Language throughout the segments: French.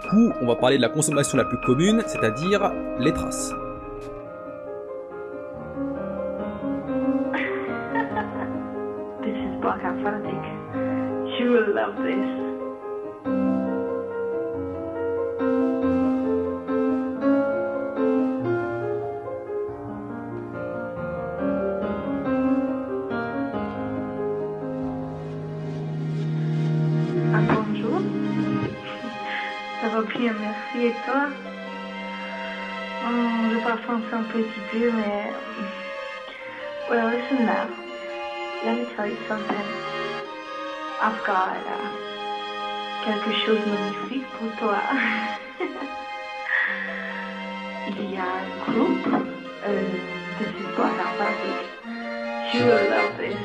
coup, on va parler de la consommation la plus commune, c'est-à-dire les traces. I've got uh, quelque chose de magnifique pour toi. Il y a un groupe. Euh, is Black Athletic. You will love this.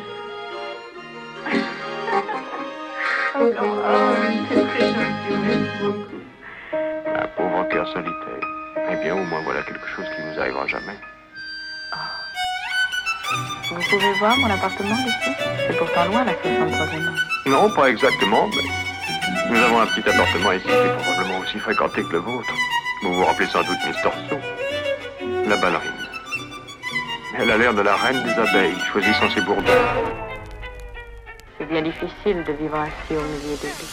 oh, come on. C'est très gentil. Merci beaucoup. Un pauvre cœur solitaire. Eh bien, au moins, voilà quelque chose qui vous arrivera jamais. Vous pouvez voir mon appartement ici C'est pourtant loin la 63e. Non, pas exactement, mais nous avons un petit appartement ici qui est probablement aussi fréquenté que le vôtre. Vous vous rappelez sans doute Miss Torso, la ballerine. Elle a l'air de la reine des abeilles, choisissant ses bourdons. C'est bien difficile de vivre ainsi au milieu des deux.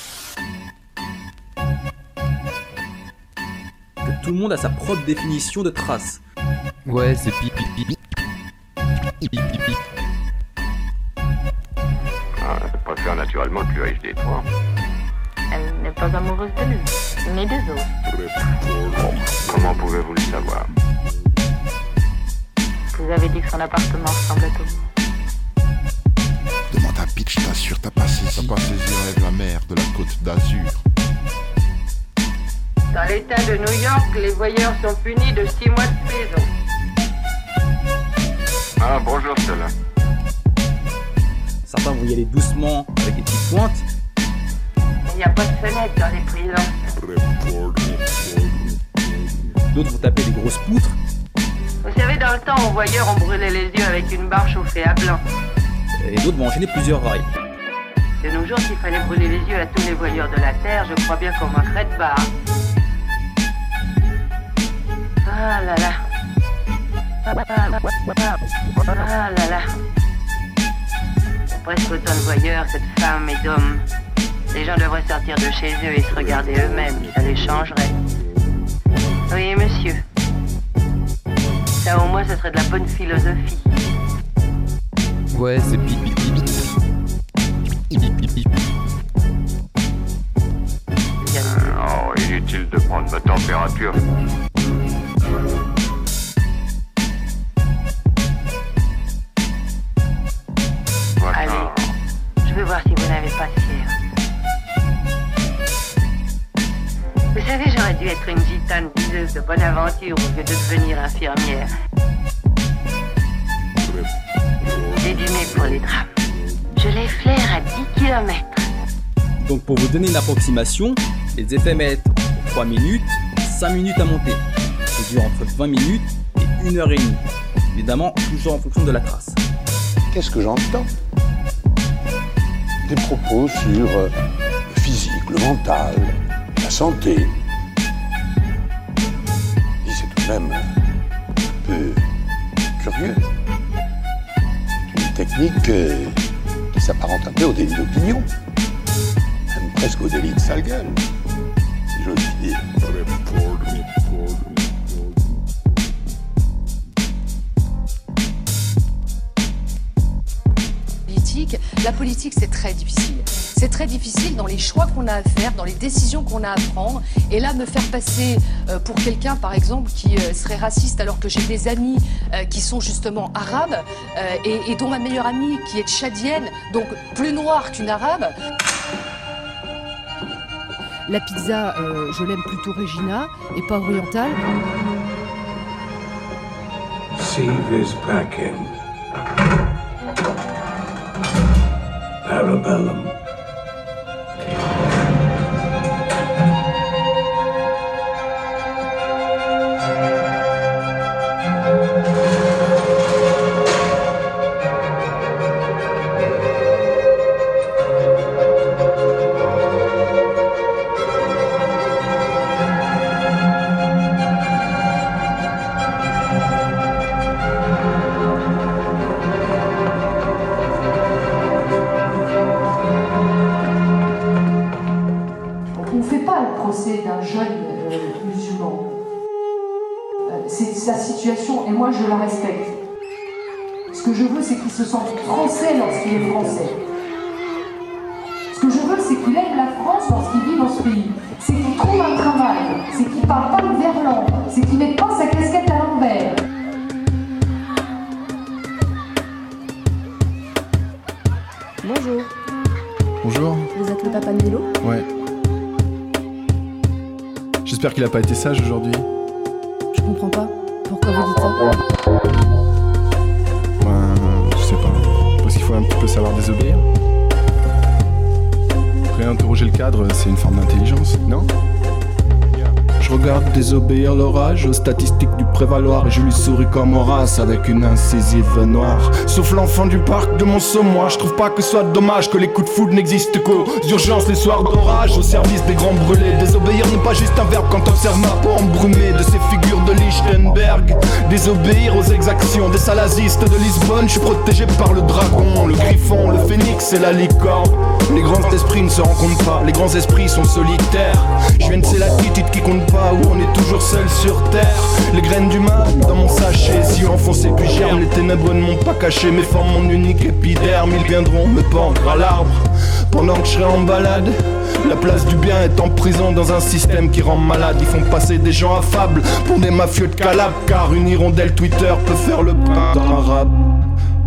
Tout le monde a sa propre définition de trace. Ouais, c'est pipi. Pipi naturellement le plus riche des trois. Elle n'est pas amoureuse de lui, ni des autres. Comment pouvez-vous le savoir? Vous avez dit que son appartement ressemblait au mien. Demande à Pitch, t'assures, t'as pas saisi. T'as pas saisi rêve la mer de la côte d'Azur. Dans l'État de New York, les voyeurs sont punis de six mois de prison. Ah, bonjour, Stella. Certains vont y aller doucement avec des petites pointes, Il n'y a pas de fenêtre dans les prisons. d'autres vont taper des grosses poutres, Vous savez, dans le temps, aux voyeurs, on brûlait les yeux avec une barre chauffée à blanc. et d'autres vont enchaîner plusieurs rails. De nos jours, s'il fallait brûler les yeux à tous les voyeurs de la Terre, je crois bien qu'on manquerait de barre. Ah là là. Ah là là. Presque autant de voyeurs que de femmes et d'hommes. Les gens devraient sortir de chez eux et se regarder eux-mêmes, ça les changerait. Oui, monsieur. Ça, au moins, ce serait de la bonne philosophie. Ouais, c'est pipi pipi. Pipi pipi. Oh, inutile de prendre ma température. Dû être une gitane diseuse de bonne aventure au lieu de devenir infirmière. J'ai du nez pour les drames. Je les flaire à 10 km. Donc pour vous donner une approximation, les effets mettent 3 minutes, 5 minutes à monter. Ça dure entre 20 minutes et 1 heure et demie. Évidemment, toujours en fonction de la trace. Qu'est-ce que j'entends? Des propos sur euh, le physique, le mental, la santé. Un peu curieux. Une technique euh, qui s'apparente un peu au délit d'opinion. Même presque au délit de sale gueule, la politique c'est très difficile. C'est très difficile dans les choix qu'on a à faire, dans les décisions qu'on a à prendre. Et là, me faire passer euh, pour quelqu'un, par exemple, qui euh, serait raciste alors que j'ai des amis euh, qui sont justement arabes et, dont ma meilleure amie qui est tchadienne, donc plus noire qu'une arabe. La pizza, euh, je l'aime plutôt Regina et pas orientale. See this packet. Parabellum. Le procès d'un jeune euh, musulman. Euh, c'est sa situation et moi je la respecte. Ce que je veux, c'est qu'il se sente français lorsqu'il est français. Ce que je veux, c'est qu'il aime la France lorsqu'il vit dans ce pays. C'est qu'il trouve un travail. C'est qu'il parle pas le verlan. C'est qu'il mette pas sa casquette à l'envers. Bonjour, Bonjour. vous êtes le papa de Milo Ouais. J'espère qu'il a pas été sage aujourd'hui. Je comprends pas. Pourquoi vous dites ça Ben, je sais pas. Parce qu'il faut un petit peu savoir désobéir. Réinterroger le cadre, c'est une forme d'intelligence, non? Je regarde désobéir l'orage aux statistiques du prévaloir je lui souris comme Horace avec une incisive noire. Sauf l'enfant du parc de mon moi je trouve pas que ce soit dommage que les coups de foudre n'existent qu'aux urgences les soirs d'orage au service des grands brûlés. Désobéir n'est pas juste un verbe quand observe ma peau embrumée de ces figures de Lichtenberg. Désobéir aux exactions des salazistes de Lisbonne, je suis protégé par le dragon, le griffon, le phénix et la licorne. Les grands esprits ne se rencontrent pas, les grands esprits sont solitaires. Je viens de ces latitudes qui comptent pas, seul sur terre. Les graines du mal dans mon sachet, si enfoncé puis germe, les ténèbres ne m'ont pas caché, mes formes mon unique épiderme. Ils viendront me pendre à l'arbre pendant que je serai en balade. La place du bien est en prison dans un système qui rend malade. Ils font passer des gens affables pour des mafieux de Calab, car une hirondelle Twitter peut faire le pain.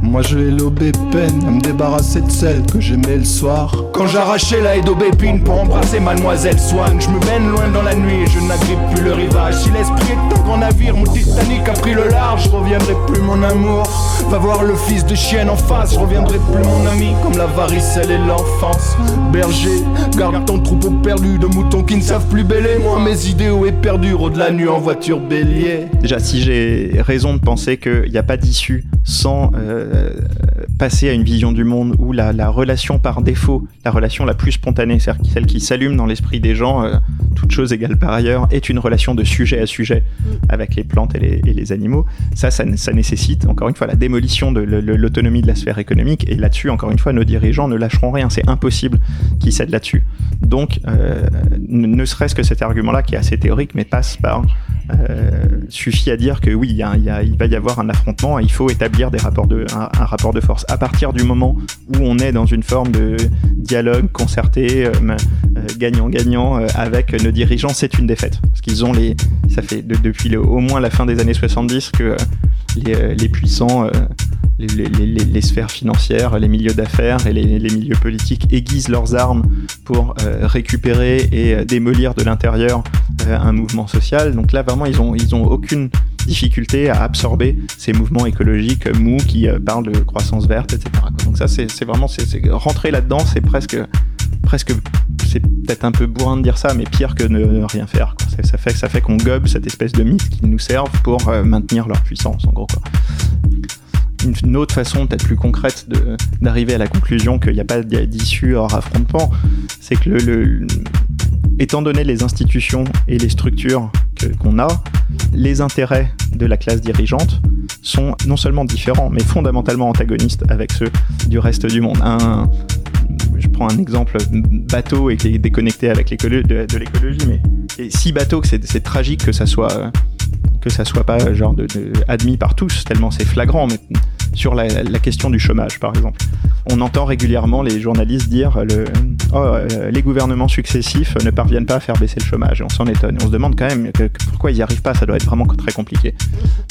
Moi je vais lober peine à me débarrasser de celle que j'aimais le soir. Quand j'arrachais la haie d'aubépine pour embrasser mademoiselle Swann, je me baigne loin dans la nuit et je n'agrippe plus le rivage. Si l'esprit est un grand navire, mon Titanic a pris le large, je reviendrai plus mon amour. Va voir le fils de chienne en face, je reviendrai plus mon ami, comme la varicelle et l'enfance. Berger, garde ton troupeau perdu de moutons qui ne savent plus bêler. Moi mes idéaux de la nuit en voiture bélier. Déjà, si j'ai raison de penser qu'il n'y a pas d'issue sans euh, uh, passer à une vision du monde où la, la relation par défaut, la relation la plus spontanée, c'est-à-dire celle qui s'allume dans l'esprit des gens, euh, toute chose égale par ailleurs, est une relation de sujet à sujet avec les plantes et les, et les animaux, ça, ça, ça nécessite encore une fois la démolition de l'autonomie de la sphère économique. Et là-dessus, encore une fois, nos dirigeants ne lâcheront rien. C'est impossible qu'ils cèdent là-dessus. Donc, euh, ne ne serait-ce que cet argument-là, qui est assez théorique, mais passe par euh, suffit à dire que oui, il, y a- il y a- il va y avoir un affrontement et il faut établir des rapports de, un, un rapport de force. À partir du moment où on est dans une forme de dialogue concerté, euh, euh, gagnant-gagnant euh, avec nos dirigeants, c'est une défaite. Parce qu'ils ont les. Ça fait de- depuis au moins la fin des années 70 que les, puissants. les, les- sphères financières, les milieux d'affaires et les, milieux politiques aiguisent leurs armes pour récupérer et démolir de l'intérieur un mouvement social. Donc là, vraiment, ils ont, ils ont aucune difficulté à absorber ces mouvements écologiques mous qui euh, parlent de croissance verte, etc. Donc ça, c'est vraiment, c'est rentrer là-dedans, c'est presque, presque, c'est peut-être un peu bourrin de dire ça, mais pire que ne, rien faire. Ça, fait, ça fait qu'on gobe cette espèce de mythe qui nous servent pour euh, maintenir leur puissance, en gros. Une, autre façon peut-être plus concrète d'arriver à la conclusion qu'il n'y a pas d'issue hors affrontement, c'est que étant donné les institutions et les structures qu'on a, les intérêts de la classe dirigeante sont non seulement différents, mais fondamentalement antagonistes avec ceux du reste du monde. Un, je prends un exemple bateau et qui est déconnecté avec de, l'écologie, mais si bateau que c'est tragique que ça soit que ça soit pas genre admis par tous tellement c'est flagrant sur la, la question du chômage par exemple. On entend régulièrement les journalistes dire le, oh, euh, les gouvernements successifs ne parviennent pas à faire baisser le chômage. Et on s'en étonne. On se demande quand même pourquoi ils n'y arrivent pas. Ça doit être vraiment très compliqué.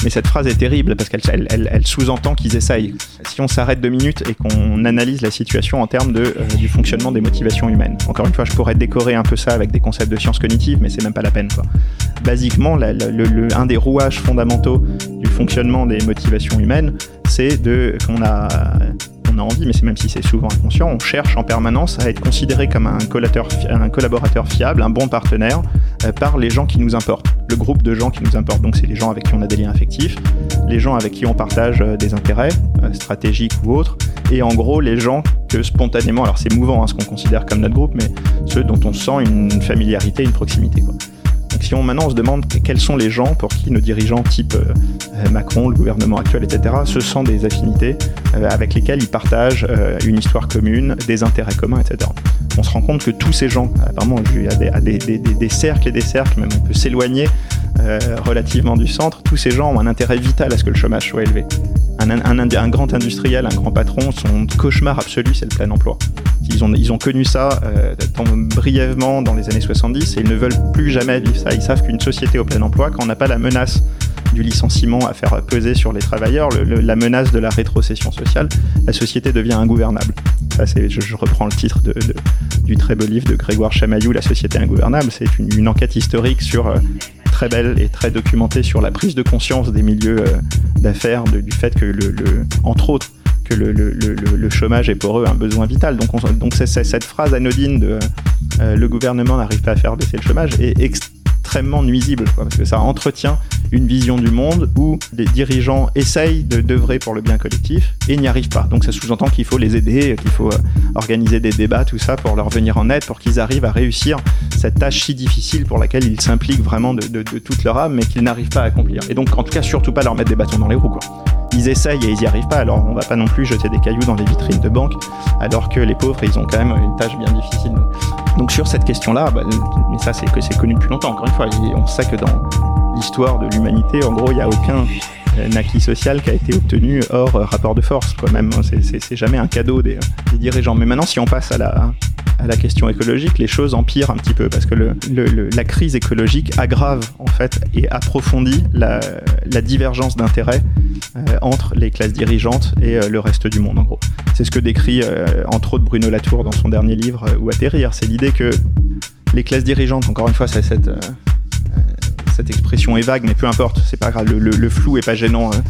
Mais cette phrase est terrible parce qu'elle elle, elle- elle sous-entend qu'ils essayent. Si on s'arrête deux minutes et qu'on analyse la situation en termes euh, du fonctionnement des motivations humaines. Encore une fois je pourrais décorer un peu ça avec des concepts de sciences cognitives mais c'est même pas la peine quoi. Basiquement, un des rouages fondamentaux du fonctionnement des motivations humaines, c'est qu'on a on a envie, mais c'est même si c'est souvent inconscient, on cherche en permanence à être considéré comme un un collaborateur fiable, un bon partenaire euh, par les gens qui nous importent, le groupe de gens qui nous importent. Donc c'est les gens avec qui on a des liens affectifs, les gens avec qui on partage euh, des intérêts euh, stratégiques ou autres, et en gros les gens que spontanément, alors c'est mouvant hein, ce qu'on considère comme notre groupe, mais ceux dont on sent une familiarité, une proximité. Si maintenant on se demande quels sont les gens pour qui nos dirigeants type euh, Macron, le gouvernement actuel, etc., se sentent des affinités avec lesquelles ils partagent une histoire commune, des intérêts communs, etc. On se rend compte que tous ces gens, apparemment, y a des, cercles et des cercles, même on peut s'éloigner relativement du centre, tous ces gens ont un intérêt vital à ce que le chômage soit élevé. Un, grand industriel, un grand patron, son cauchemar absolu, c'est le plein emploi. Ils ont, ils ont connu ça euh, brièvement dans les années 70 et ils ne veulent plus jamais vivre ça. Ils savent qu'une société au plein emploi, quand on n'a pas la menace du licenciement à faire peser sur les travailleurs, la menace de la rétrocession sociale, la société devient ingouvernable. Ça, je, je, reprends le titre du très beau livre de Grégoire Chamaillou, La société ingouvernable. C'est une, enquête historique sur euh, très belle et très documentée sur la prise de conscience des milieux euh, d'affaires du fait que, le, entre autres, que le, chômage est pour eux un besoin vital. Donc, donc c'est, cette phrase anodine de euh, le gouvernement n'arrive pas à faire baisser le chômage est extrêmement nuisible, parce que ça entretient une vision du monde où les dirigeants essayent de d'œuvrer pour le bien collectif et n'y arrivent pas. Donc ça sous-entend qu'il faut les aider, qu'il faut euh, organiser des débats, tout ça, pour leur venir en aide, pour qu'ils arrivent à réussir cette tâche si difficile pour laquelle ils s'impliquent vraiment de, toute leur âme, mais qu'ils n'arrivent pas à accomplir. Et donc en tout cas, surtout pas leur mettre des bâtons dans les roues, ils essayent et ils n'y arrivent pas. Alors on va pas non plus jeter des cailloux dans les vitrines de banque, alors que les pauvres, ils ont quand même une tâche bien difficile. Donc sur cette question-là, bah, mais ça c'est que c'est connu depuis longtemps. On sait que dans l'histoire de l'humanité, en gros, il n'y a aucun euh, acquis social qui a été obtenu hors euh, rapport de force, quoi même. C'est jamais un cadeau des, dirigeants. Mais maintenant, si on passe à la, à la question écologique, les choses empirent un petit peu parce que la crise écologique aggrave en fait et approfondit la, divergence d'intérêts euh, entre les classes dirigeantes et le reste du monde en gros. C'est ce que décrit entre autres Bruno Latour dans son dernier livre Où atterrir. C'est l'idée que les classes dirigeantes, encore une fois, c'est cette cette expression est vague, mais peu importe, c'est pas grave, le, flou est pas gênant hein,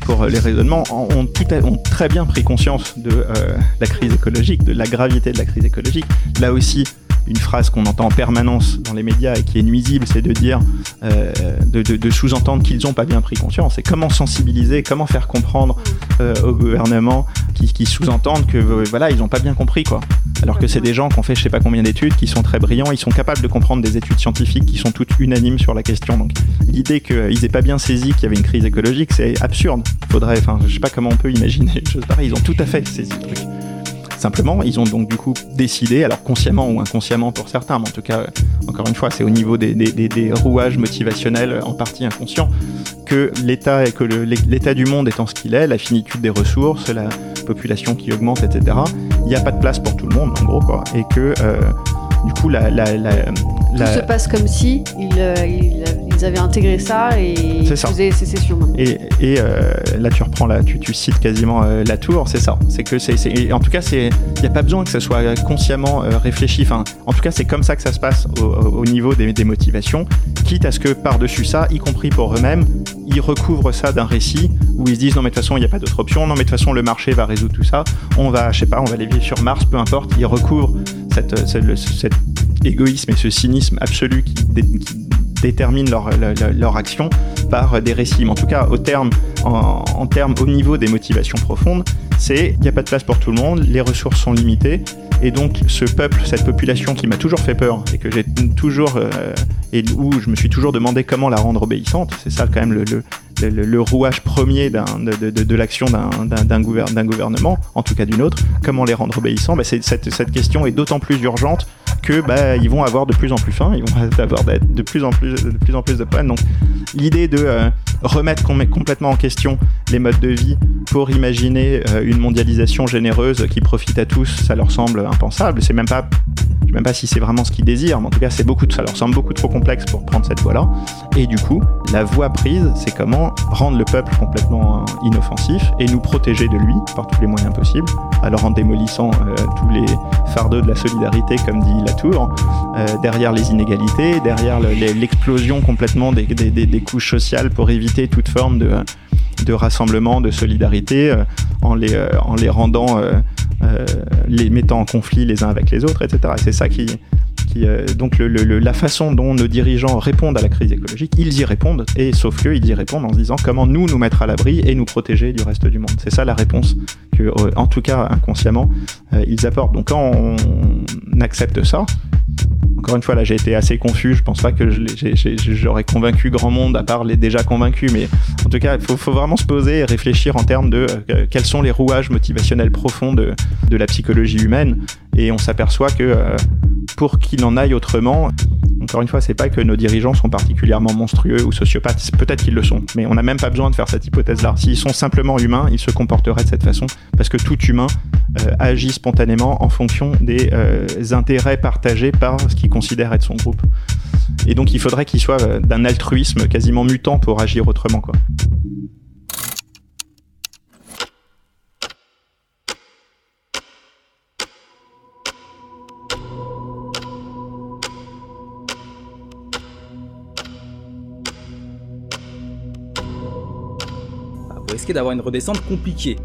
pour les raisonnements, tout ont très bien pris conscience de euh, la crise écologique, de la gravité de la crise écologique. Là aussi, une phrase qu'on entend en permanence dans les médias et qui est nuisible, c'est de dire, euh, de, sous-entendre qu'ils n'ont pas bien pris conscience. Et comment sensibiliser, comment faire comprendre euh, au gouvernement qui, sous-entendent que euh, voilà, ils n'ont pas bien compris quoi. Alors que c'est des gens qui ont fait je sais pas combien d'études, qui sont très brillants, ils sont capables de comprendre des études scientifiques qui sont toutes unanimes sur la question. Donc l'idée qu'ils aient pas bien saisi qu'il y avait une crise écologique, c'est absurde. Faudrait, enfin, je sais pas comment on peut imaginer des choses pareilles. Ils ont tout à fait saisi le truc. Simplement, ils ont donc du coup décidé, alors consciemment ou inconsciemment pour certains, mais en tout cas, encore une fois, c'est au niveau des, rouages motivationnels en partie inconscients, que l'état du monde étant ce qu'il est, la finitude des ressources, la population qui augmente, etc. Il n'y a pas de place pour tout le monde, en gros, quoi, et que euh, du coup, la, tout se passe comme si euh, ils avaient intégré ça et ils faisaient sécession. Et, et euh, là, tu reprends, là, tu, tu cites quasiment euh, la tour, c'est ça. C'est que c'est, en tout cas, il n'y a pas besoin que ça soit consciemment réfléchi. Enfin, en tout cas, c'est comme ça que ça se passe au, niveau des, des, motivations, quitte à ce que par-dessus ça, y compris pour eux-mêmes, ils recouvrent ça d'un récit où ils se disent non mais de toute façon il n'y a pas d'autre option, non mais de toute façon le marché va résoudre tout ça, on va, je sais pas, on va aller vivre sur Mars, peu importe, ils recouvrent cette, cet égoïsme et ce cynisme absolu qui, détermine leur, leur, action par des récits. Mais en tout cas, au terme, en, termes, au niveau des motivations profondes, c'est il n'y a pas de place pour tout le monde, les ressources sont limitées, et donc ce peuple, cette population qui m'a toujours fait peur et que j'ai toujours euh, et où je me suis toujours demandé comment la rendre obéissante, c'est ça quand même le, le, le, rouage premier de, de, de, l'action d'un gouvernement, en tout cas d'une autre, comment les rendre obéissants? Bah, cette, cette question est d'autant plus urgente que bah, ils vont avoir de plus en plus faim, ils vont avoir de plus en plus de plus en plus de problèmes. Donc l'idée de euh, remettre complètement en question les modes de vie pour imaginer euh, une mondialisation généreuse qui profite à tous, ça leur semble impensable. C'est même pas, je sais même pas si c'est vraiment ce qu'ils désirent, mais en tout cas c'est beaucoup, ça leur semble beaucoup trop complexe pour prendre cette voie-là. Et du coup, la voie prise, c'est comment rendre le peuple complètement euh, inoffensif et nous protéger de lui par tous les moyens possibles. Alors en démolissant tous les fardeaux de la solidarité, comme dit Latour, derrière les inégalités, derrière l'explosion complètement des, couches sociales pour éviter toute forme de, rassemblement, de solidarité, euh, en, les, euh, en les rendant, euh, les mettant en conflit les uns avec les autres, etc. Et c'est ça qui, qui donc la façon dont nos dirigeants répondent à la crise écologique, ils y répondent, et sauf que ils y répondent en se disant comment nous nous mettre à l'abri et nous protéger du reste du monde. C'est ça la réponse que, en tout cas inconsciemment, ils apportent. Donc quand on accepte ça, Encore une fois, là, j'ai été assez confus. Je pense pas que j'aurais convaincu grand monde à part les déjà convaincus. Mais en tout cas, il faut, vraiment se poser et réfléchir en termes de euh, quels sont les rouages motivationnels profonds de, de la psychologie humaine. Et on s'aperçoit que euh, pour qu'il en aille autrement, encore une fois, c'est pas que nos dirigeants sont particulièrement monstrueux ou sociopathes. Peut-être qu'ils le sont, mais on n'a même pas besoin de faire cette hypothèse-là. S'ils sont simplement humains, ils se comporteraient de cette façon, parce que tout humain euh, agit spontanément en fonction des intérêts partagés par ce qu'il considère être son groupe. Et donc, il faudrait qu'il soit d'un altruisme quasiment mutant pour agir autrement, quoi. D'avoir une redescente compliquée.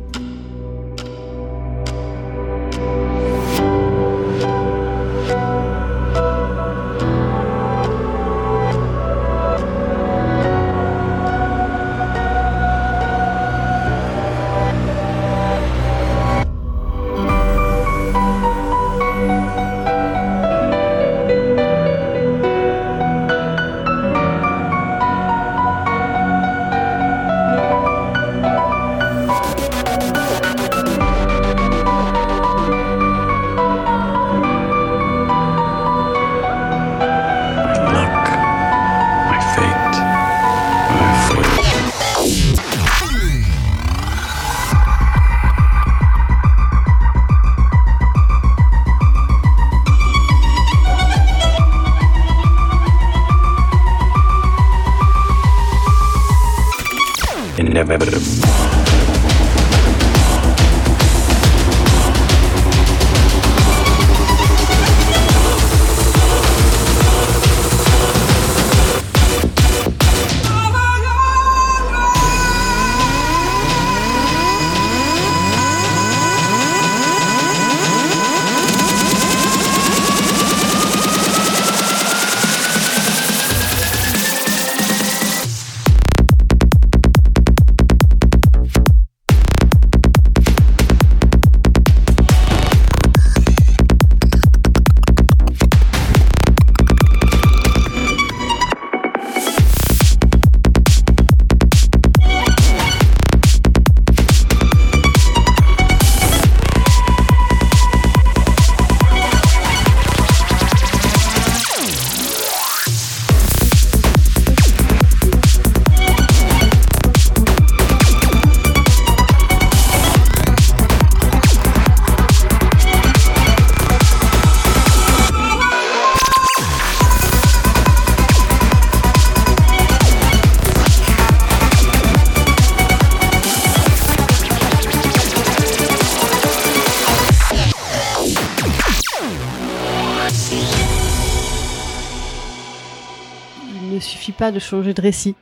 De changer de récit.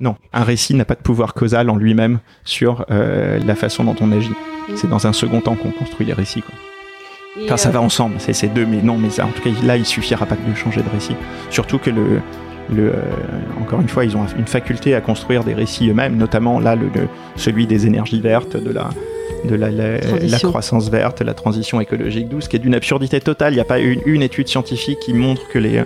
Non, un récit n'a pas de pouvoir causal en lui-même sur euh, la façon dont on agit. Mm. C'est dans un second temps qu'on construit les récits. Quoi. Enfin, ça va euh, ensemble, c'est ces deux, mais non, mais ça, en tout cas, là, il suffira pas de changer de récit. Surtout que le, le, euh, encore une fois, ils ont une faculté à construire des récits eux-mêmes, notamment là, le, celui des énergies vertes, de la, de la, la, croissance verte, la transition écologique douce, qui est d'une absurdité totale. Il n'y a pas une, une étude scientifique qui montre que les,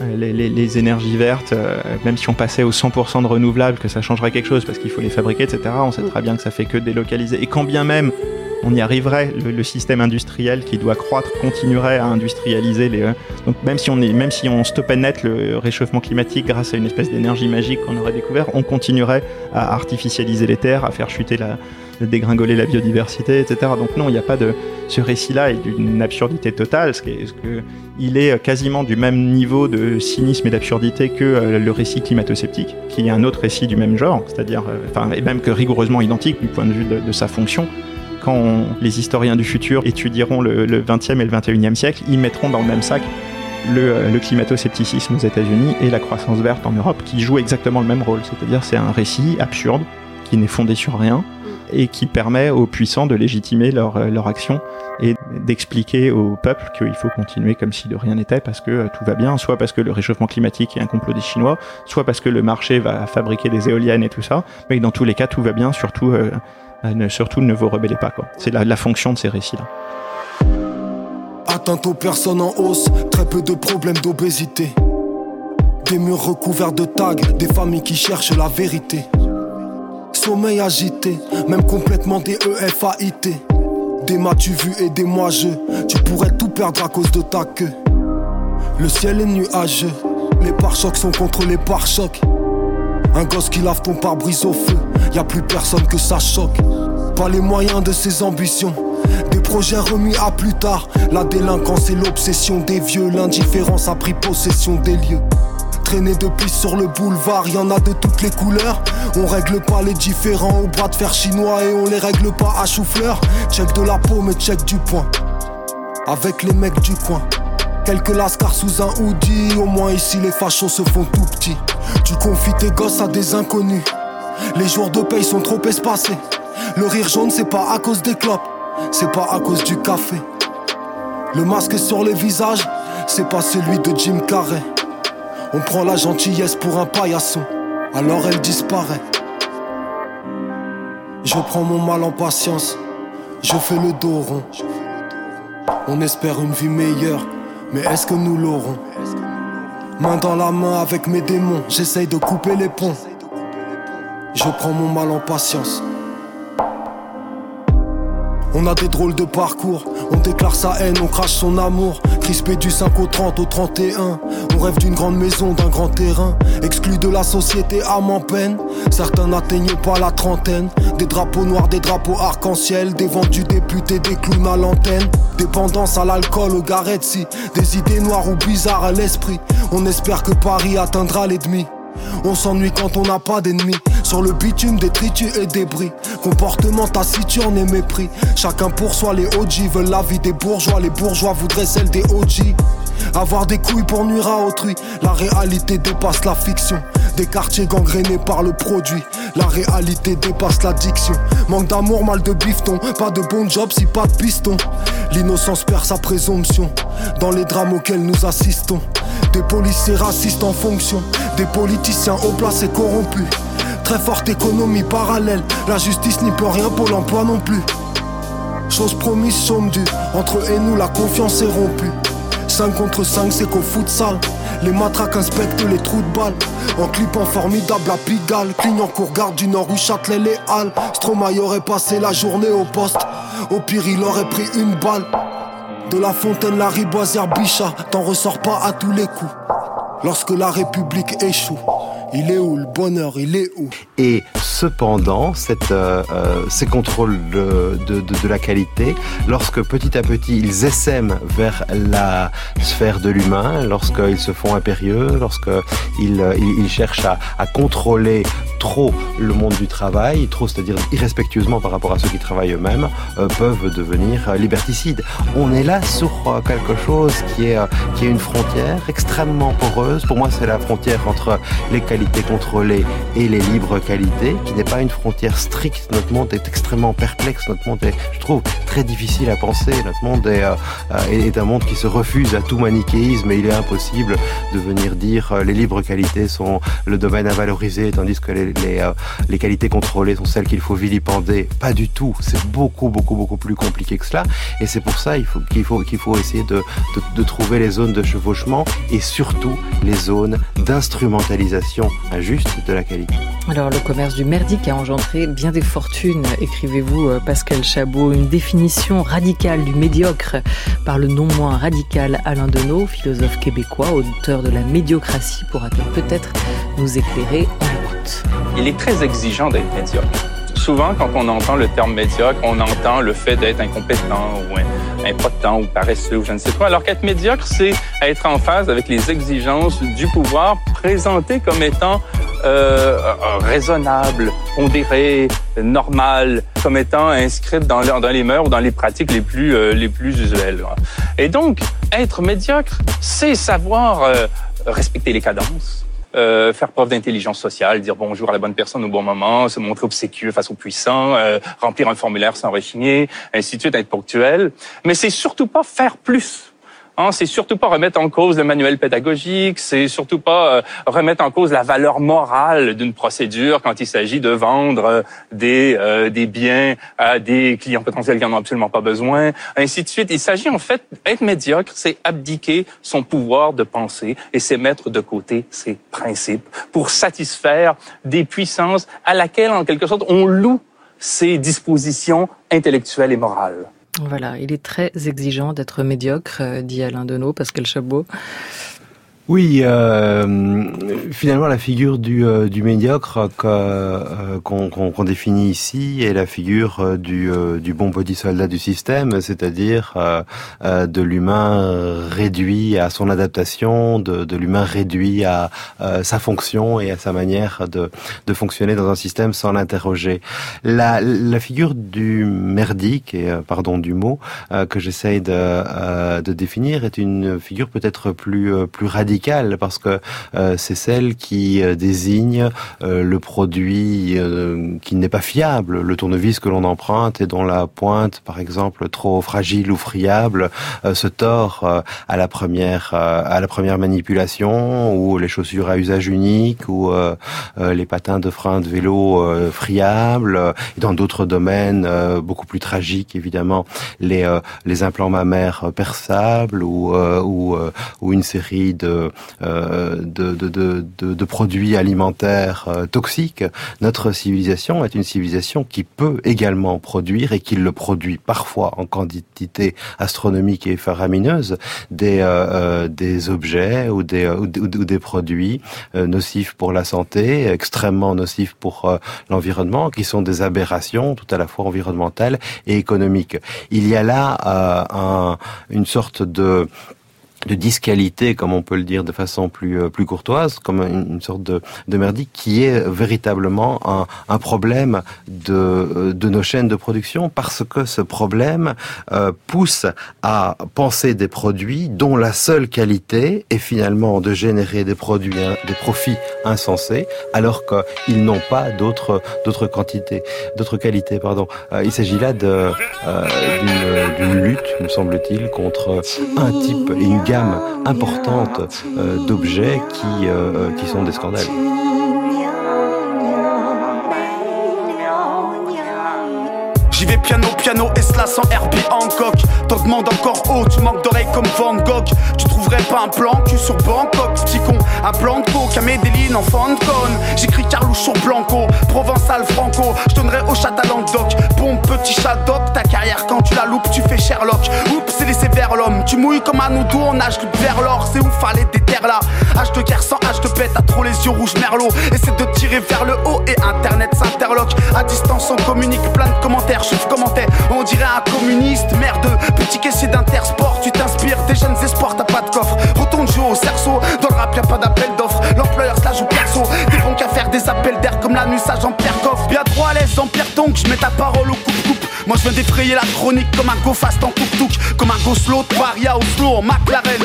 euh, les, énergies vertes, euh, même si on passait au 100% de renouvelables, que ça changerait quelque chose parce qu'il faut les fabriquer, etc. On sait très bien que ça fait que délocaliser. Et quand bien même on y arriverait, le, système industriel qui doit croître continuerait à industrialiser les. Euh, donc même si on est, même si on stoppait net le réchauffement climatique grâce à une espèce d'énergie magique qu'on aurait découvert, on continuerait à artificialiser les terres, à faire chuter la, dégringoler la biodiversité, etc. Donc non, il n'y a pas de ce récit-là est d'une absurdité totale, ce, que il est quasiment du même niveau de cynisme et d'absurdité que euh, le récit climato-sceptique, qui est un autre récit du même genre, c'est-à-dire, euh, enfin, et même que rigoureusement identique du point de vue de, sa fonction. Quand les historiens du futur étudieront le, 20e et le 21e siècle, ils mettront dans le même sac le, euh, le climato-scepticisme aux États-Unis et la croissance verte en Europe, qui jouent exactement le même rôle. C'est-à-dire, c'est un récit absurde qui n'est fondé sur rien, et qui permet aux puissants de légitimer leur, euh, leur action et d'expliquer au peuple qu'il faut continuer comme si de rien n'était parce que euh, tout va bien, soit parce que le réchauffement climatique est un complot des Chinois, soit parce que le marché va fabriquer des éoliennes et tout ça, mais dans tous les cas tout va bien, surtout, euh, ne, surtout ne vous rebellez pas. C'est la, la fonction de ces récits-là. Atteinte aux personnes en hausse, très peu de problèmes d'obésité. Des murs recouverts de tags, des familles qui cherchent la vérité. Sommeil agité, même complètement des EFAIT. Des m'as-tu vu et des moi je. Tu pourrais tout perdre à cause de ta queue. Le ciel est nuageux, les pare-chocs sont contre les pare-chocs. Un gosse qui lave ton pare-brise au feu, y a plus personne que ça choque. Pas les moyens de ses ambitions, des projets remis à plus tard. La délinquance et l'obsession des vieux, l'indifférence a pris possession des lieux. Traîner depuis sur le boulevard, y en a de toutes les couleurs. On règle pas les différents au bras de fer chinois et on les règle pas à chou-fleur. Check de la peau, mais check du poing. Avec les mecs du coin. Quelques lascars sous un hoodie, au moins ici les fachos se font tout petits. Tu confies tes gosses à des inconnus. Les jours de paye sont trop espacés. Le rire jaune, c'est pas à cause des clopes, c'est pas à cause du café. Le masque sur les visages, c'est pas celui de Jim Carrey. On prend la gentillesse pour un paillasson, alors elle disparaît. Je prends mon mal en patience, je fais le dos rond. On espère une vie meilleure mais est-ce que nous l'aurons? Main dans la main avec mes démons, j'essaye de couper les ponts. Je prends mon mal en patience. On a des drôles de parcours, on déclare sa haine, on crache son amour. Du 5 au 30 au 31. On rêve d'une grande maison, d'un grand terrain. Exclu de la société, âme en peine. Certains n'atteignent pas la trentaine. Des drapeaux noirs, des drapeaux arc-en-ciel. Des vendus députés, des clowns à l'antenne. Dépendance à l'alcool, au si Des idées noires ou bizarres à l'esprit. On espère que Paris atteindra l'ennemi. On s'ennuie quand on n'a pas d'ennemis. Sur le bitume, détritus et débris. Comportement taciturne et mépris. Chacun pour soi, les OG veulent la vie des bourgeois. Les bourgeois voudraient celle des OG. Avoir des couilles pour nuire à autrui. La réalité dépasse la fiction. Des quartiers gangrénés par le produit. La réalité dépasse l'addiction. Manque d'amour, mal de bifton. Pas de bon job si pas de piston. L'innocence perd sa présomption. Dans les drames auxquels nous assistons. Des policiers racistes en fonction. Des politiciens haut placés corrompus. Très forte économie parallèle. La justice n'y peut rien pour l'emploi non plus. Chose promise, somme due. Entre eux et nous, la confiance est rompue. 5 contre 5, c'est qu'au futsal. Les matraques inspectent les trous de balles. En clipant formidable à Pigalle. Clignancourt, garde du Nord ou Châtelet, les Halles. Stromae aurait passé la journée au poste. Au pire, il aurait pris une balle. De la fontaine, la riboisière, Bichat. T'en ressors pas à tous les coups. Lorsque la République échoue. Il est où le bonheur? Il est où? Et cependant, euh, euh, ces contrôles de, la qualité, lorsque petit à petit ils essaiment vers la sphère de l'humain, lorsqu'ils se font impérieux, lorsqu'ils euh, ils, cherchent à, contrôler trop le monde du travail, trop c'est-à-dire irrespectueusement par rapport à ceux qui travaillent eux-mêmes, peuvent devenir liberticides. On est là sur quelque chose qui est une frontière extrêmement poreuse. Pour moi, c'est la frontière entre les qualités contrôlées et les libres qualités, qui n'est pas une frontière stricte. Notre monde est extrêmement perplexe, notre monde est, je trouve, très difficile à penser. Notre monde est, est un monde qui se refuse à tout manichéisme et il est impossible de venir dire les libres qualités sont le domaine à valoriser, tandis que euh, les qualités contrôlées sont celles qu'il faut vilipender. Pas du tout. C'est beaucoup, beaucoup, beaucoup plus compliqué que cela. Et c'est pour ça qu'il faut, essayer de, de, trouver les zones de chevauchement et surtout les zones d'instrumentalisation injuste de la qualité. Alors, le commerce du merdique a engendré bien des fortunes, écrivez-vous euh, Pascal Chabot, une définition radicale du médiocre par le non moins radical Alain Deneau, philosophe québécois, auteur de La médiocratie, pourra-t-elle peut-être nous éclairer en écoute il est très exigeant d'être médiocre. Souvent, quand on entend le terme médiocre, on entend le fait d'être incompétent ou impotent ou paresseux ou je ne sais quoi. Alors qu'être médiocre, c'est être en phase avec les exigences du pouvoir présentées comme étant euh, raisonnable, pondéré, normal, comme étant inscrite dans, dans, les mœurs ou dans les pratiques les plus, euh, les plus usuelles. Et donc, être médiocre, c'est savoir euh, respecter les cadences, euh, faire preuve d'intelligence sociale, dire bonjour à la bonne personne au bon moment, se montrer obséquieux face aux puissants, euh, remplir un formulaire sans rechigner, ainsi de suite, être ponctuel. Mais c'est surtout pas faire plus. Hein, c'est surtout pas remettre en cause le manuel pédagogique, c'est surtout pas euh, remettre en cause la valeur morale d'une procédure quand il s'agit de vendre euh, des euh, des biens à des clients potentiels qui en ont absolument pas besoin, ainsi de suite. Il s'agit en fait être médiocre, c'est abdiquer son pouvoir de penser et c'est mettre de côté ses principes pour satisfaire des puissances à laquelle en quelque sorte on loue ses dispositions intellectuelles et morales. Voilà, il est très exigeant d'être médiocre, euh, dit Alain Deneau, Pascal Chabot. Oui, euh, finalement la figure du, euh, du médiocre euh, qu'on définit ici est la figure du, du bon petit soldat du système, c'est-à-dire de l'humain réduit à son adaptation, de, de l'humain réduit à sa fonction et à sa manière de, de fonctionner dans un système sans l'interroger. La, la figure du merdique, pardon du mot, que j'essaye de, de définir est une figure peut-être plus, plus radicale parce que euh, c'est celle qui euh, désigne euh, le produit qui n'est pas fiable, le tournevis que l'on emprunte et dont la pointe, par exemple, trop fragile ou friable, se tord à la première à la première manipulation, ou les chaussures à usage unique, ou les patins de frein de vélo friables, et dans d'autres domaines beaucoup plus tragiques évidemment, les les implants mammaires perçables ou ou, ou une série de euh, de, de, de, de, produits alimentaires euh, toxiques, notre civilisation est une civilisation qui peut également produire et qui le produit parfois en quantité astronomique et faramineuse des, euh, des objets ou des, ou, des produits nocifs pour la santé, extrêmement nocifs pour l'environnement, qui sont des aberrations tout à la fois environnementales et économiques. Il y a là un, une sorte de de disqualité, comme on peut le dire de façon plus euh, plus courtoise, comme une, sorte de, de merdique qui est véritablement un, un problème de euh, de nos chaînes de production parce que ce problème euh, pousse à penser des produits dont la seule qualité est finalement de générer des produits des profits insensés alors qu'ils n'ont pas d'autres d'autres quantités d'autres qualités pardon. Il s'agit là de d'une lutte me semble-t-il contre un type une importante euh, d'objets qui, euh, qui sont des scandales. J'y vais piano, piano, et cela sans Herbie Hancock. T'augmentes encore haut, tu manques d'oreilles comme Van Gogh. Tu trouverais pas un plan cul sur Bangkok, petit con. Un plan de coke, à Medellin en con J'écris Carlouche Blanco, Provençal Franco. Je donnerai au chat à Languedoc. Bon petit chat doc, ta carrière quand tu la loupes, tu fais Sherlock. Oups, c'est laissé vers l'homme. Tu mouilles comme un oudou, on nage vers l'or. C'est où fallait des là. H de guerre sans H de pète, t'as trop les yeux rouges merlot. Essaie de tirer vers le haut et internet s'interloque. À distance, on communique plein de commentaires commentait, on dirait un communiste, merde, petit caissier d'intersport, tu t'inspires, des jeunes espoirs, t'as pas de coffre, retourne jouer au cerceau, dans le rap y'a pas d'appel d'offres, l'employeur se la joue perso, des appels d'air comme la nuit, ça j'en pierre coffre, bien trop à l'aise en pierre tonk, je mets ta parole au coupe-coupe, moi je viens d'effrayer la chronique comme un go fast en tuk-tuk. Comme un go slow de Varia au slow en McLaren.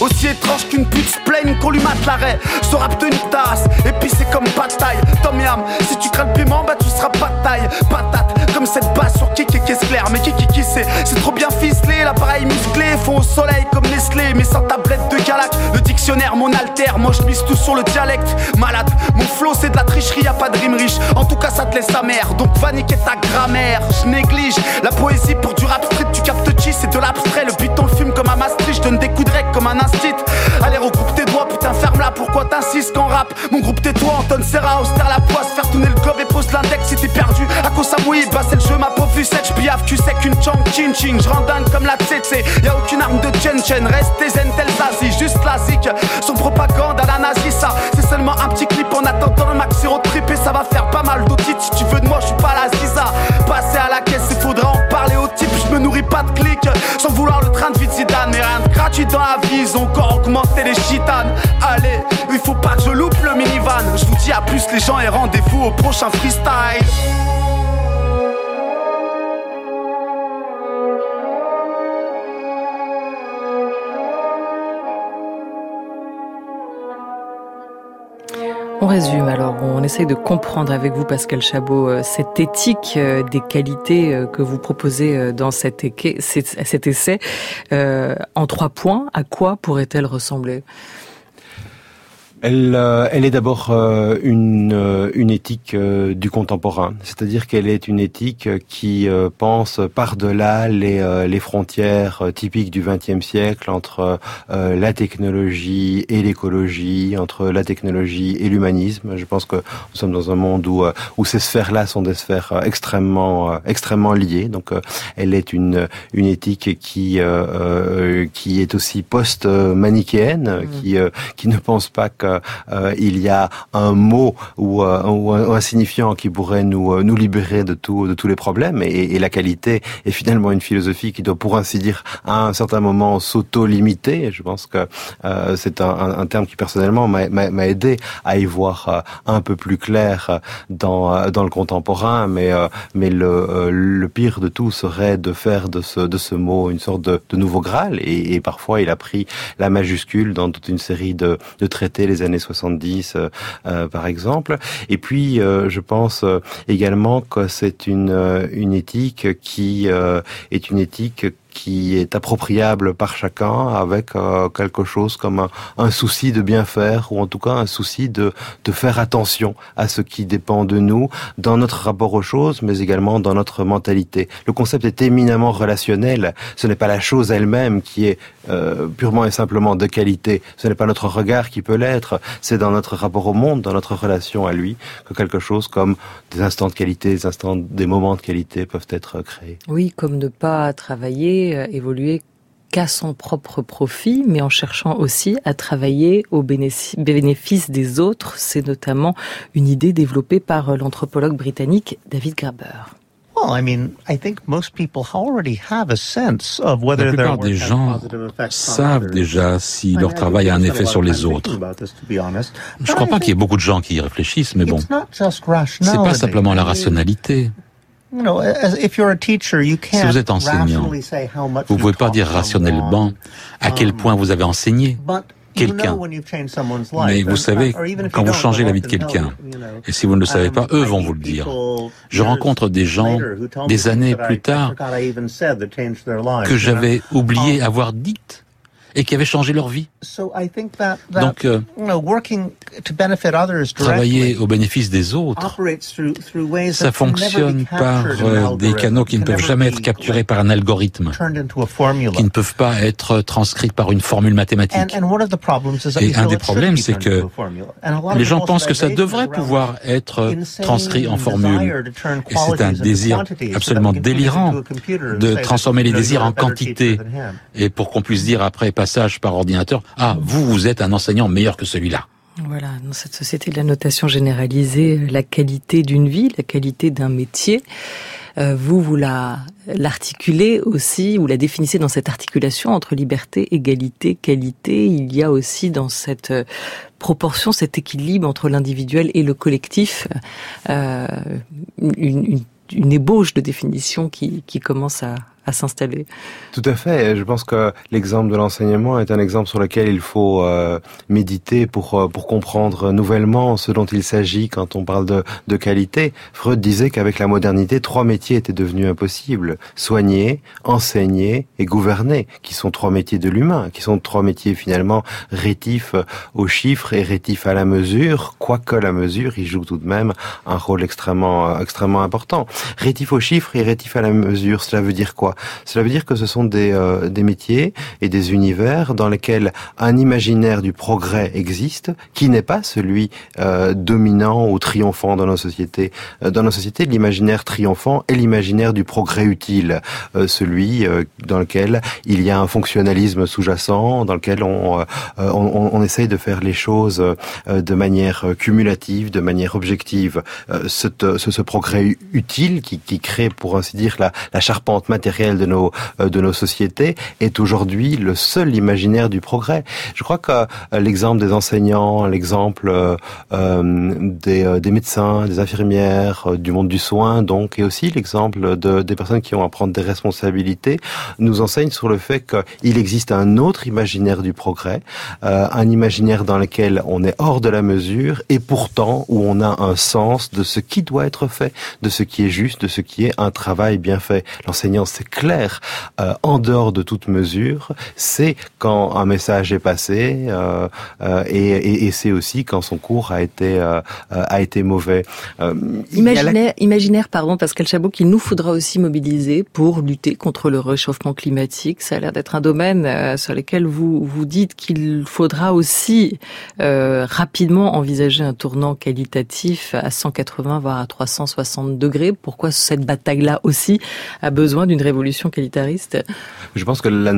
Aussi étrange qu'une pute se qu'on lui mate l'arrêt. Ce rap de tasse, et puis c'est comme taille Tom Yam, si tu crains le paiement bah tu seras pas de taille Patate, comme cette basse sur qui qui clair Mais qui qui qui c'est, c'est trop bien ficelé L'appareil musclé, fond au soleil comme Nestlé Mais sans tablette de galac, le dictionnaire mon alter Moi je mise tout sur le dialecte, malade Mon flow c'est de la tricherie, y'a pas de rime riche. En tout cas ça te laisse mère, donc va niquer ta grammaire. Néglige La poésie pour du rap street, tu captes chi, c'est de l'abstrait. Le but on le fume comme un Maastricht, je de rec comme un instit. Allez, regroupe pourquoi t'insistes qu'en rap? Mon groupe tais-toi, Anton Serra, austère la poisse, faire tourner le globe et pose l'index si t'es perdu. À cause ça mouille, bah c'est le jeu, ma pauvre Lucette, j'piave, tu sais qu'une chang chin ching, j'rends dingue comme la tsetse. Y'a aucune arme de Chen Chen, restez zen tel Zazie, juste classique. Son propagande à la nazi, ça, c'est seulement un petit clip en attendant le maxi road trip et ça va faire pas mal d'audits. Si tu veux de moi, je suis pas la Ziza. Passer à la caisse, il faudra en me nourris pas de clics. Sans vouloir le train de vie de Zidane, mais rien de gratuit dans la vie, ils ont encore augmenté les chitanes. Allez, il faut pas que je loupe le minivan. Je vous dis à plus les gens et rendez-vous au prochain freestyle. On résume alors, on essaye de comprendre avec vous, Pascal Chabot, euh, cette éthique euh, des qualités euh, que vous proposez dans cet, essai. En trois points, à quoi pourrait-elle ressembler? Elle, euh, elle est d'abord euh, une, euh, une éthique du contemporain, c'est-à-dire qu'elle est une éthique qui pense par-delà les, les frontières typiques du XXe siècle entre la technologie et l'écologie, entre la technologie et l'humanisme. Je pense que nous sommes dans un monde où, où ces sphères-là sont des sphères extrêmement, extrêmement liées. Donc, elle est une, une éthique qui, qui est aussi post-manichéenne, mmh. qui, qui ne pense pas que euh, il y a un mot ou, euh, un, signifiant qui pourrait nous, euh, libérer de, tous les problèmes. Et, la qualité est finalement une philosophie qui doit, pour ainsi dire, à un certain moment s'auto-limiter. Je pense que euh, c'est un, terme qui personnellement m'a aidé à y voir un peu plus clair dans, le contemporain. Mais, le, pire de tout serait de faire de ce, mot une sorte de, nouveau Graal. Et, parfois, il a pris la majuscule dans toute une série de, traités années 70 euh, euh, par exemple. Et puis euh, je pense également que c'est une une éthique qui est une éthique qui est appropriable par chacun avec euh, quelque chose comme un, souci de bien faire ou en tout cas un souci de, de faire attention à ce qui dépend de nous dans notre rapport aux choses mais également dans notre mentalité. Le concept est éminemment relationnel. Ce n'est pas la chose elle-même qui est euh, purement et simplement de qualité. Ce n'est pas notre regard qui peut l'être. C'est dans notre rapport au monde, dans notre relation à lui que quelque chose comme des instants de qualité, des instants, des moments de qualité peuvent être créés. Oui, comme ne pas travailler euh, évoluer qu'à son propre profit, mais en cherchant aussi à travailler au bénéfice des autres. C'est notamment une idée développée par l'anthropologue britannique David Graeber. La plupart des gens savent déjà si leur travail a un effet sur les autres. Je ne crois pas qu'il y ait beaucoup de gens qui y réfléchissent, mais bon, c'est pas simplement la rationalité. Si vous êtes enseignant, vous ne pouvez pas dire rationnellement à quel um, point vous avez enseigné quelqu'un. Mais vous savez, quand vous changez la vie de quelqu'un, et si vous ne le savez pas, eux vont vous le dire. Je rencontre des gens, des années plus tard, que j'avais oublié avoir dites et qui avaient changé leur vie. Donc, euh, travailler au bénéfice des autres, ça fonctionne par euh, des canaux qui ne peuvent jamais être capturés par un algorithme, qui ne peuvent pas être transcrits par une formule mathématique. Et un des problèmes, c'est que les gens pensent que ça devrait pouvoir être transcrit en formule. Et c'est un désir absolument délirant de transformer les désirs en quantité. Et pour qu'on puisse dire après, par ordinateur, ah, vous, vous êtes un enseignant meilleur que celui-là. Voilà, dans cette société de la notation généralisée, la qualité d'une vie, la qualité d'un métier, euh, vous, vous la, l'articulez aussi, ou la définissez dans cette articulation entre liberté, égalité, qualité. Il y a aussi dans cette euh, proportion, cet équilibre entre l'individuel et le collectif, euh, une, une, une, ébauche de définition qui, qui commence à, s'installer. Tout à fait. Je pense que l'exemple de l'enseignement est un exemple sur lequel il faut euh, méditer pour euh, pour comprendre nouvellement ce dont il s'agit quand on parle de, de qualité. Freud disait qu'avec la modernité, trois métiers étaient devenus impossibles soigner, enseigner et gouverner, qui sont trois métiers de l'humain, qui sont trois métiers finalement rétifs aux chiffres et rétifs à la mesure, quoique la mesure, il joue tout de même un rôle extrêmement extrêmement important. Rétif aux chiffres et rétif à la mesure, cela veut dire quoi? Cela veut dire que ce sont des, euh, des métiers et des univers dans lesquels un imaginaire du progrès existe, qui n'est pas celui euh, dominant ou triomphant dans nos sociétés. Euh, dans nos sociétés, l'imaginaire triomphant est l'imaginaire du progrès utile, celui dans lequel il y a un fonctionnalisme sous-jacent, dans lequel on, essaye de faire les choses de manière cumulative, de manière objective. Ce, ce, progrès utile qui, crée, pour ainsi dire, la charpente matérielle de nos de nos sociétés est aujourd'hui le seul imaginaire du progrès. Je crois que l'exemple des enseignants, l'exemple des, des médecins, des infirmières, du monde du soin, donc, et aussi l'exemple de, des personnes qui ont à prendre des responsabilités, nous enseigne sur le fait qu'il existe un autre imaginaire du progrès, un imaginaire dans lequel on est hors de la mesure et pourtant où on a un sens de ce qui doit être fait, de ce qui est juste, de ce qui est un travail bien fait. L'enseignant, c'est clair, euh, en dehors de toute mesure, c'est quand un message est passé euh, euh, et, c'est aussi quand son cours a été a été mauvais. imaginaire, imaginaire, pardon, Pascal Chabot, qu'il nous faudra aussi mobiliser pour lutter contre le réchauffement climatique. Ça a l'air d'être un domaine sur lequel vous vous dites qu'il faudra aussi rapidement envisager un tournant qualitatif à 180 voire à 360 degrés. Pourquoi cette bataille-là aussi a besoin d'une révolution qualitariste Je pense que la,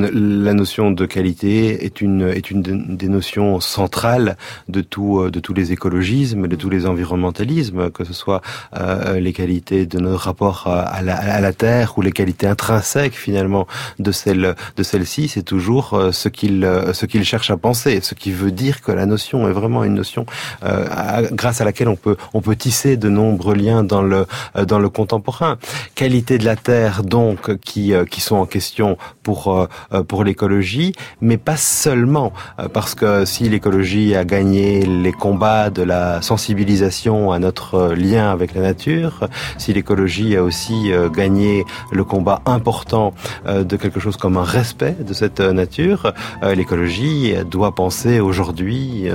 notion de qualité est une est une des notions centrales de tout euh, de tous les écologismes, de tous les environnementalismes, que ce soit euh, les qualités de notre rapport à la, à la, terre ou les qualités intrinsèques finalement de celle de celle-ci, c'est toujours euh, ce qu'il euh, ce qu'il cherche à penser, ce qui veut dire que la notion est vraiment une notion euh, grâce à laquelle on peut on peut tisser de nombreux liens dans le euh, dans le contemporain. Qualité de la terre donc qui euh, qui sont en question pour pour l'écologie, mais pas seulement parce que si l'écologie a gagné les combats de la sensibilisation à notre lien avec la nature, si l'écologie a aussi gagné le combat important de quelque chose comme un respect de cette nature, l'écologie doit penser aujourd'hui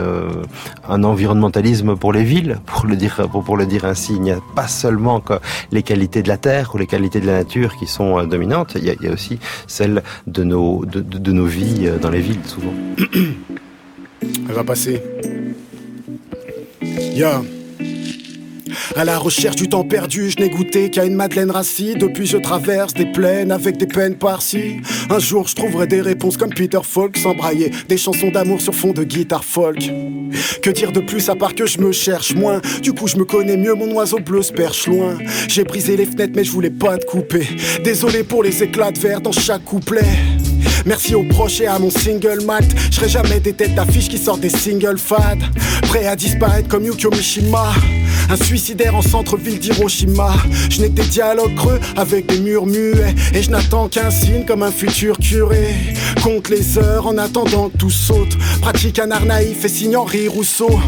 un environnementalisme pour les villes, pour le dire, pour, le dire ainsi. Il n'y a pas seulement que les qualités de la terre ou les qualités de la nature qui sont euh, il y, a, aussi celles de nos, vies euh, dans les villes, souvent. Elle va passer. Yeah. À la recherche du temps perdu, je n'ai goûté qu'à une Madeleine Rassi. Depuis, je traverse des plaines avec des peines par-ci. Un jour, je trouverai des réponses comme Peter Falk, sans brailler des chansons d'amour sur fond de guitare folk. Que dire de plus à part que je me cherche moins? Du coup, je me connais mieux, mon oiseau bleu se perche loin. J'ai brisé les fenêtres, mais je voulais pas te couper. Désolé pour les éclats de verre dans chaque couplet. Merci aux proches et à mon single mat. Je serai jamais des têtes d'affiche qui sortent des singles fades. Prêt à disparaître comme Yukio Mishima. Un suicidaire en centre-ville d'Hiroshima. Je n'ai des dialogues creux avec des murs muets. Et je n'attends qu'un signe comme un futur curé. Compte les heures en attendant que tout saute. Pratique un art naïf et signe Henri Rousseau.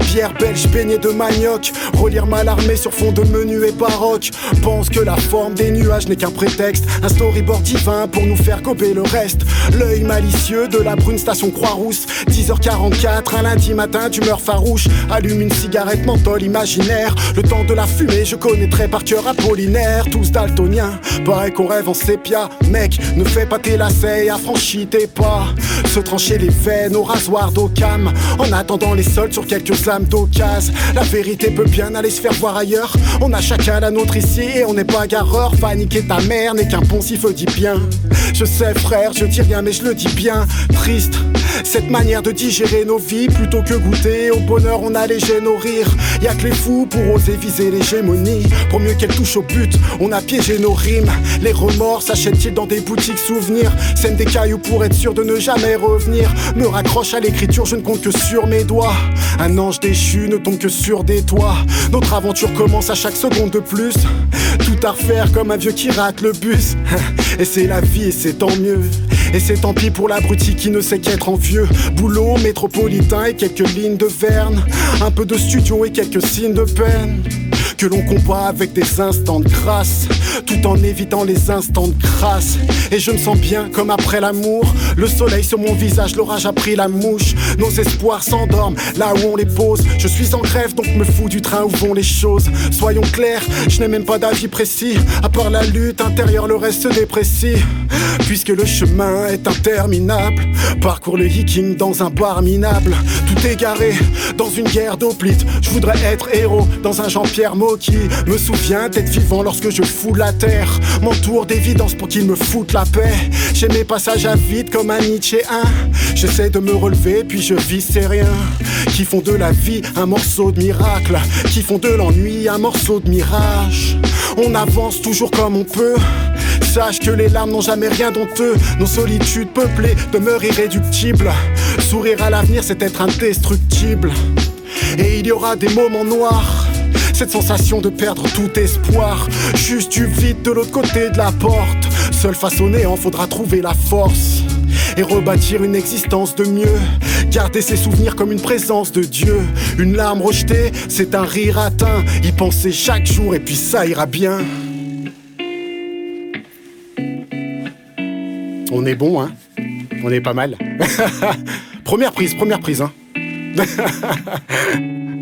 Pierre belge baigné de manioc. Relire mal armé sur fond de menu et baroque. Pense que la forme des nuages n'est qu'un prétexte. Un storyboard divin pour nous faire gober le reste. L'œil malicieux de la brune station Croix-Rousse. 10h44, un lundi matin, d'humeur farouche. Allume une cigarette menthol Le temps de la fumée, je connaîtrais par cœur Apollinaire. Tous daltoniens, pareil qu'on rêve en sépia. Mec, ne fais pas tes lacets, affranchis tes pas. Se trancher les veines au rasoir d'Ocam. En attendant les soldes sur quelques lames d'occasion. La vérité peut bien aller se faire voir ailleurs. On a chacun la nôtre ici et on n'est pas gareur. Paniquer ta mère n'est qu'un poncif dit bien. Je sais, frère, je dis rien, mais je le dis bien. Triste, cette manière de digérer nos vies. Plutôt que goûter au bonheur, on allégé nos rires. Y'a que les fous pour oser viser l'hégémonie. Pour mieux qu'elle touche au but, on a piégé nos rimes. Les remords s'achètent-ils dans des boutiques souvenirs? Sème des cailloux pour être sûr de ne jamais revenir. Me raccroche à l'écriture, je ne compte que sur mes doigts. Un ange déchu ne tombe que sur des toits. Notre aventure commence à chaque seconde de plus. Tout à refaire comme un vieux qui rate le bus. Et c'est la vie et c'est tant mieux. Et c'est tant pis pour l'abruti qui ne sait qu'être en vieux. Boulot métropolitain et quelques lignes de verne. Un peu de studio et quelques signes de peine que l'on combat avec des instants de grâce, tout en évitant les instants de grâce. Et je me sens bien comme après l'amour. Le soleil sur mon visage, l'orage a pris la mouche. Nos espoirs s'endorment là où on les pose. Je suis en grève, donc me fous du train où vont les choses. Soyons clairs, je n'ai même pas d'avis précis. À part la lutte intérieure, le reste se déprécie. Puisque le chemin est interminable, parcours le hiking dans un bar minable. Tout égaré dans une guerre d'oplite. Je voudrais être héros dans un Jean-Pierre Maud qui me souvient d'être vivant lorsque je fous la terre. M'entoure d'évidence pour qu'il me foute la paix. J'ai mes passages à vide comme un Nietzsche 1. J'essaie de me relever, puis je vis c'est rien. Qui font de la vie un morceau de miracle. Qui font de l'ennui un morceau de mirage. On avance toujours comme on peut. Sache que les larmes n'ont jamais rien d'honteux. Nos solitudes peuplées demeurent irréductibles. Sourire à l'avenir, c'est être indestructible. Et il y aura des moments noirs. Cette sensation de perdre tout espoir. Juste du vide de l'autre côté de la porte. Seul face au néant, faudra trouver la force. Et rebâtir une existence de mieux. Garder ses souvenirs comme une présence de Dieu. Une larme rejetée, c'est un rire atteint. Y penser chaque jour et puis ça ira bien. On est bon, hein On est pas mal. première prise, première prise, hein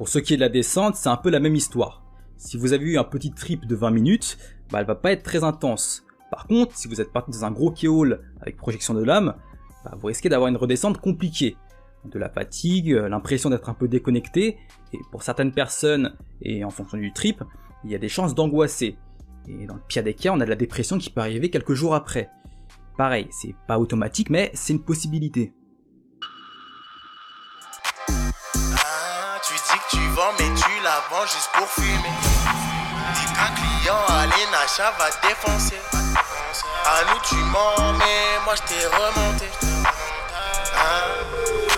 Pour ce qui est de la descente, c'est un peu la même histoire. Si vous avez eu un petit trip de 20 minutes, bah elle va pas être très intense. Par contre, si vous êtes parti dans un gros kéol avec projection de lame, bah vous risquez d'avoir une redescente compliquée. De la fatigue, l'impression d'être un peu déconnecté, et pour certaines personnes, et en fonction du trip, il y a des chances d'angoisser. Et dans le pire des cas, on a de la dépression qui peut arriver quelques jours après. Pareil, c'est pas automatique, mais c'est une possibilité. Juste pour fumer. Dis qu'un client à l'Enacha va défoncer. À nous tu mens, mais moi je t'ai remonté. Hein?